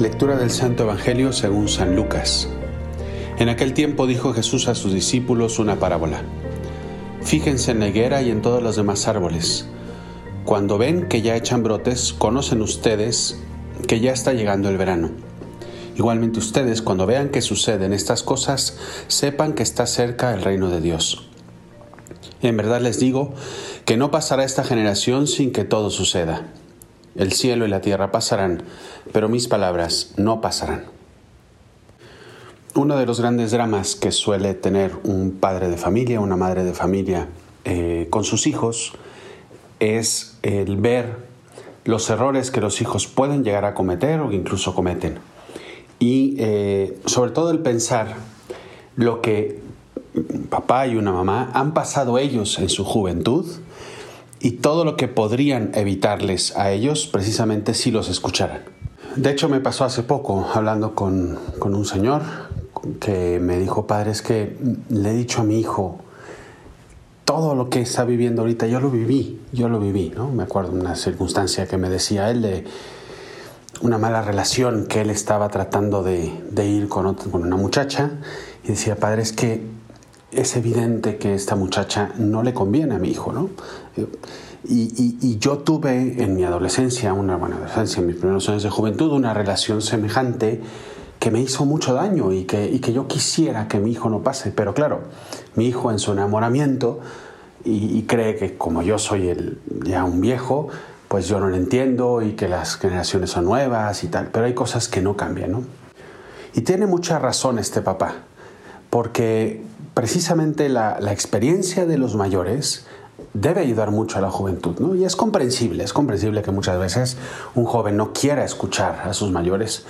Lectura del Santo Evangelio según San Lucas. En aquel tiempo dijo Jesús a sus discípulos una parábola. Fíjense en la higuera y en todos los demás árboles. Cuando ven que ya echan brotes, conocen ustedes que ya está llegando el verano. Igualmente ustedes, cuando vean que suceden estas cosas, sepan que está cerca el reino de Dios. En verdad les digo que no pasará esta generación sin que todo suceda. El cielo y la tierra pasarán, pero mis palabras no pasarán. Uno de los grandes dramas que suele tener un padre de familia, una madre de familia eh, con sus hijos, es el ver los errores que los hijos pueden llegar a cometer o incluso cometen. Y eh, sobre todo el pensar lo que papá y una mamá han pasado ellos en su juventud y todo lo que podrían evitarles a ellos precisamente si los escucharan. De hecho, me pasó hace poco hablando con, un señor que me dijo, padre, es que le he dicho a mi hijo, todo lo que está viviendo ahorita, yo lo viví, yo lo viví, ¿no? Me acuerdo de una circunstancia que me decía él de una mala relación que él estaba tratando de, ir con, con una muchacha y decía, padre, es que es evidente que esta muchacha no le conviene a mi hijo, ¿no? Y, yo tuve en mi adolescencia, una buena adolescencia, en mis primeros años de juventud, una relación semejante que me hizo mucho daño y que, yo quisiera que mi hijo no pase. Pero claro, mi hijo en su enamoramiento y, cree que como yo soy ya un viejo, pues yo no lo entiendo y que las generaciones son nuevas y tal. Pero hay cosas que no cambian, ¿no? Y tiene mucha razón este papá, porque precisamente la, experiencia de los mayores debe ayudar mucho a la juventud, ¿no? Y es comprensible, es comprensible que muchas veces un joven no quiera escuchar a sus mayores,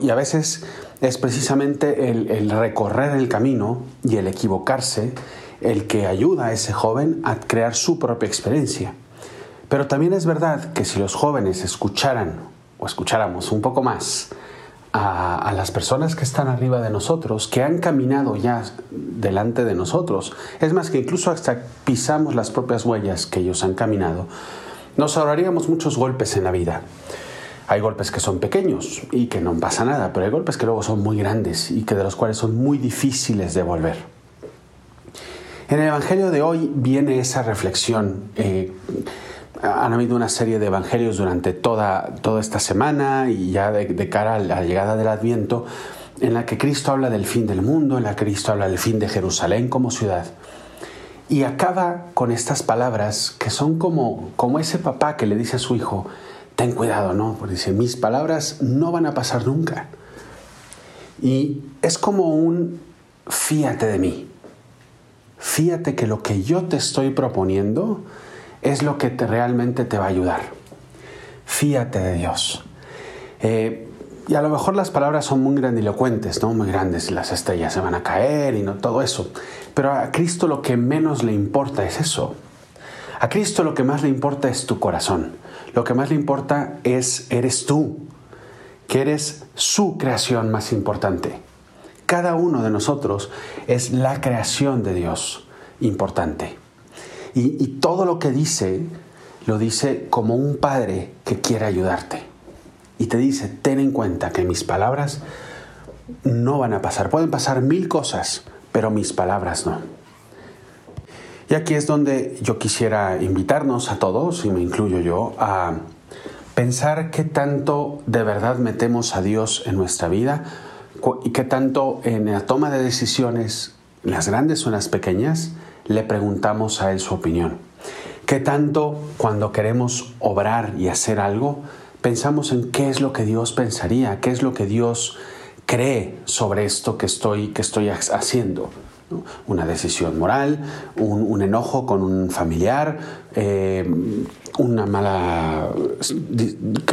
y a veces es precisamente el, recorrer el camino y el equivocarse el que ayuda a ese joven a crear su propia experiencia. Pero también es verdad que si los jóvenes escucharan o escucháramos un poco más a, las personas que están arriba de nosotros, que han caminado ya delante de nosotros. Es más, que incluso hasta pisamos las propias huellas que ellos han caminado, nos ahorraríamos muchos golpes en la vida. Hay golpes que son pequeños y que no pasa nada, pero hay golpes que luego son muy grandes y que de los cuales son muy difíciles de volver. En el Evangelio de hoy viene esa reflexión. Eh, han habido una serie de evangelios durante toda, toda esta semana y ya de, cara a la llegada del Adviento, en la que Cristo habla del fin del mundo, en la que Cristo habla del fin de Jerusalén como ciudad. Y acaba con estas palabras que son como, como ese papá que le dice a su hijo, ten cuidado, ¿no? Porque dice, mis palabras no van a pasar nunca. Y es como un fíate de mí. Fíate que lo que yo te estoy proponiendo es lo que te, realmente te va a ayudar. Fíate de Dios. Eh, y a lo mejor las palabras son muy grandilocuentes, ¿no? Muy grandes, las estrellas se van a caer y no todo eso. Pero a Cristo lo que menos le importa es eso. A Cristo lo que más le importa es tu corazón. Lo que más le importa es eres tú, que eres su creación más importante. Cada uno de nosotros es la creación de Dios importante. Y, todo lo que dice, lo dice como un padre que quiere ayudarte. Y te dice, ten en cuenta que mis palabras no van a pasar. Pueden pasar mil cosas, pero mis palabras no. Y aquí es donde yo quisiera invitarnos a todos, y me incluyo yo, a pensar qué tanto de verdad metemos a Dios en nuestra vida y qué tanto en la toma de decisiones, las grandes o las pequeñas, le preguntamos a Él su opinión. ¿Qué tanto cuando queremos obrar y hacer algo, pensamos en qué es lo que Dios pensaría, qué es lo que Dios cree sobre esto que estoy, que estoy haciendo? Una decisión moral, un, enojo con un familiar, eh, una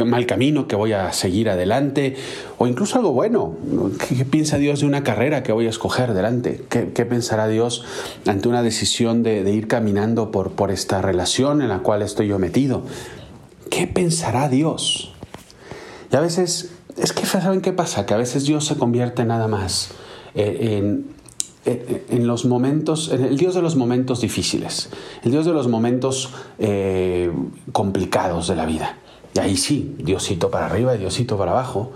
mal camino que voy a seguir adelante o incluso algo bueno. ¿Qué, piensa Dios de una carrera que voy a escoger adelante? ¿Qué, pensará Dios ante una decisión de, ir caminando por, por esta relación en la cual estoy yo metido? ¿Qué pensará Dios? Y a veces, es que ¿saben qué pasa? Que a veces Dios se convierte nada más eh, en en los momentos, en el Dios de los momentos difíciles, el Dios de los momentos eh, complicados de la vida. Y ahí sí, Diosito para arriba y Diosito para abajo.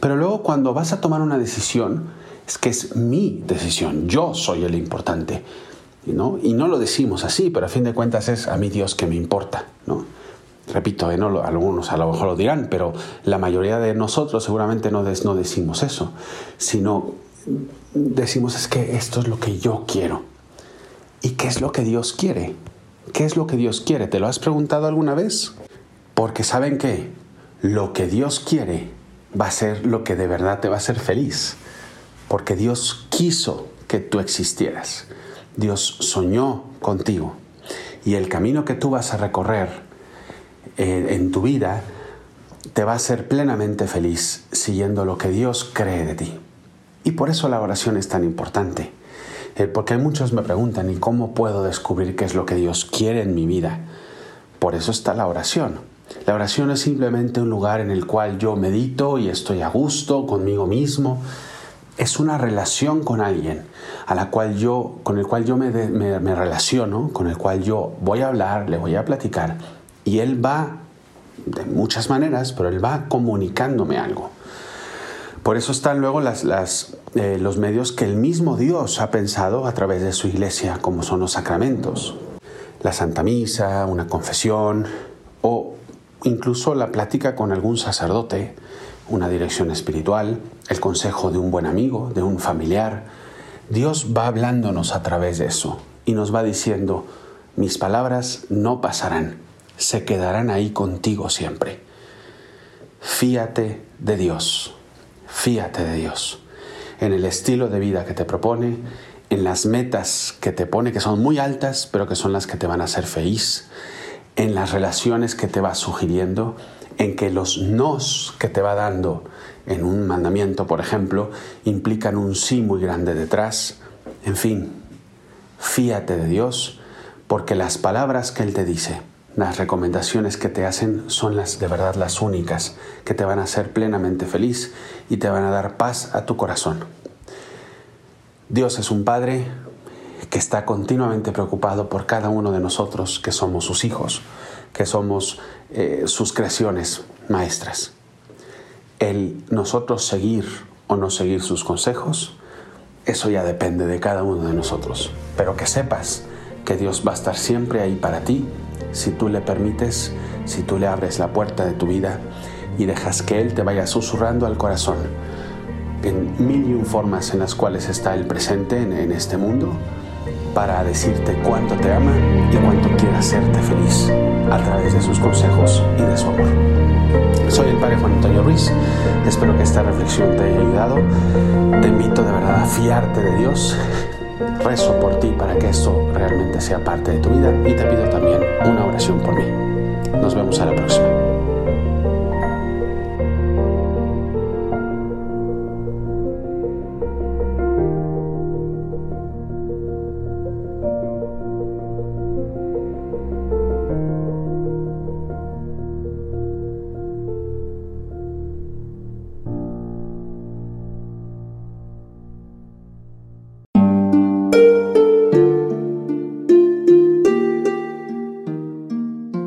Pero luego cuando vas a tomar una decisión, es que es mi decisión, yo soy el importante. ¿no? Y no lo decimos así, pero a fin de cuentas es a mí Dios que me importa. ¿no? Repito, ¿eh? no, algunos a lo mejor lo dirán, pero la mayoría de nosotros seguramente no, no decimos eso, sino decimos es que esto es lo que yo quiero. ¿Y qué es lo que Dios quiere? ¿Qué es lo que Dios quiere? ¿Te lo has preguntado alguna vez? Porque saben que lo que Dios quiere va a ser lo que de verdad te va a hacer feliz. Porque Dios quiso que tú existieras. Dios soñó contigo. Y el camino que tú vas a recorrer eh, en tu vida te va a hacer plenamente feliz siguiendo lo que Dios cree de ti. Y por eso la oración es tan importante. Eh, porque muchos me preguntan, ¿y cómo puedo descubrir qué es lo que Dios quiere en mi vida? Por eso está la oración. La oración es simplemente un lugar en el cual yo medito y estoy a gusto conmigo mismo. Es una relación con alguien a la cual yo, con el cual yo me, me relaciono, con el cual yo voy a hablar, le voy a platicar y él va de muchas maneras, pero él va comunicándome algo. Por eso están luego eh, los medios que el mismo Dios ha pensado a través de su iglesia, como son los sacramentos. La Santa Misa, una confesión o incluso la plática con algún sacerdote, una dirección espiritual, el consejo de un buen amigo, de un familiar. Dios va hablándonos a través de eso y nos va diciendo, mis palabras no pasarán, se quedarán ahí contigo siempre. Fíate de Dios. Fíate de Dios, en el estilo de vida que te propone, en las metas que te pone, que son muy altas, pero que son las que te van a hacer feliz, en las relaciones que te va sugiriendo, en que los nos que te va dando en un mandamiento, por ejemplo, implican un sí muy grande detrás. En fin, fíate de Dios, porque las palabras que Él te dice, las recomendaciones que te hacen son las de verdad las únicas que te van a hacer plenamente feliz y te van a dar paz a tu corazón. Dios es un Padre que está continuamente preocupado por cada uno de nosotros que somos sus hijos, que somos eh, sus creaciones maestras. El nosotros seguir o no seguir sus consejos, eso ya depende de cada uno de nosotros. Pero que sepas que Dios va a estar siempre ahí para ti si tú le permites, si tú le abres la puerta de tu vida y dejas que Él te vaya susurrando al corazón en mil y un formas en las cuales está el presente en, este mundo para decirte cuánto te ama y cuánto quiere hacerte feliz a través de sus consejos y de su amor. Soy el Padre Juan Antonio Ruiz, espero que esta reflexión te haya ayudado. Te invito de verdad a fiarte de Dios, Rezo por ti para que esto realmente sea parte de tu vida y te pido también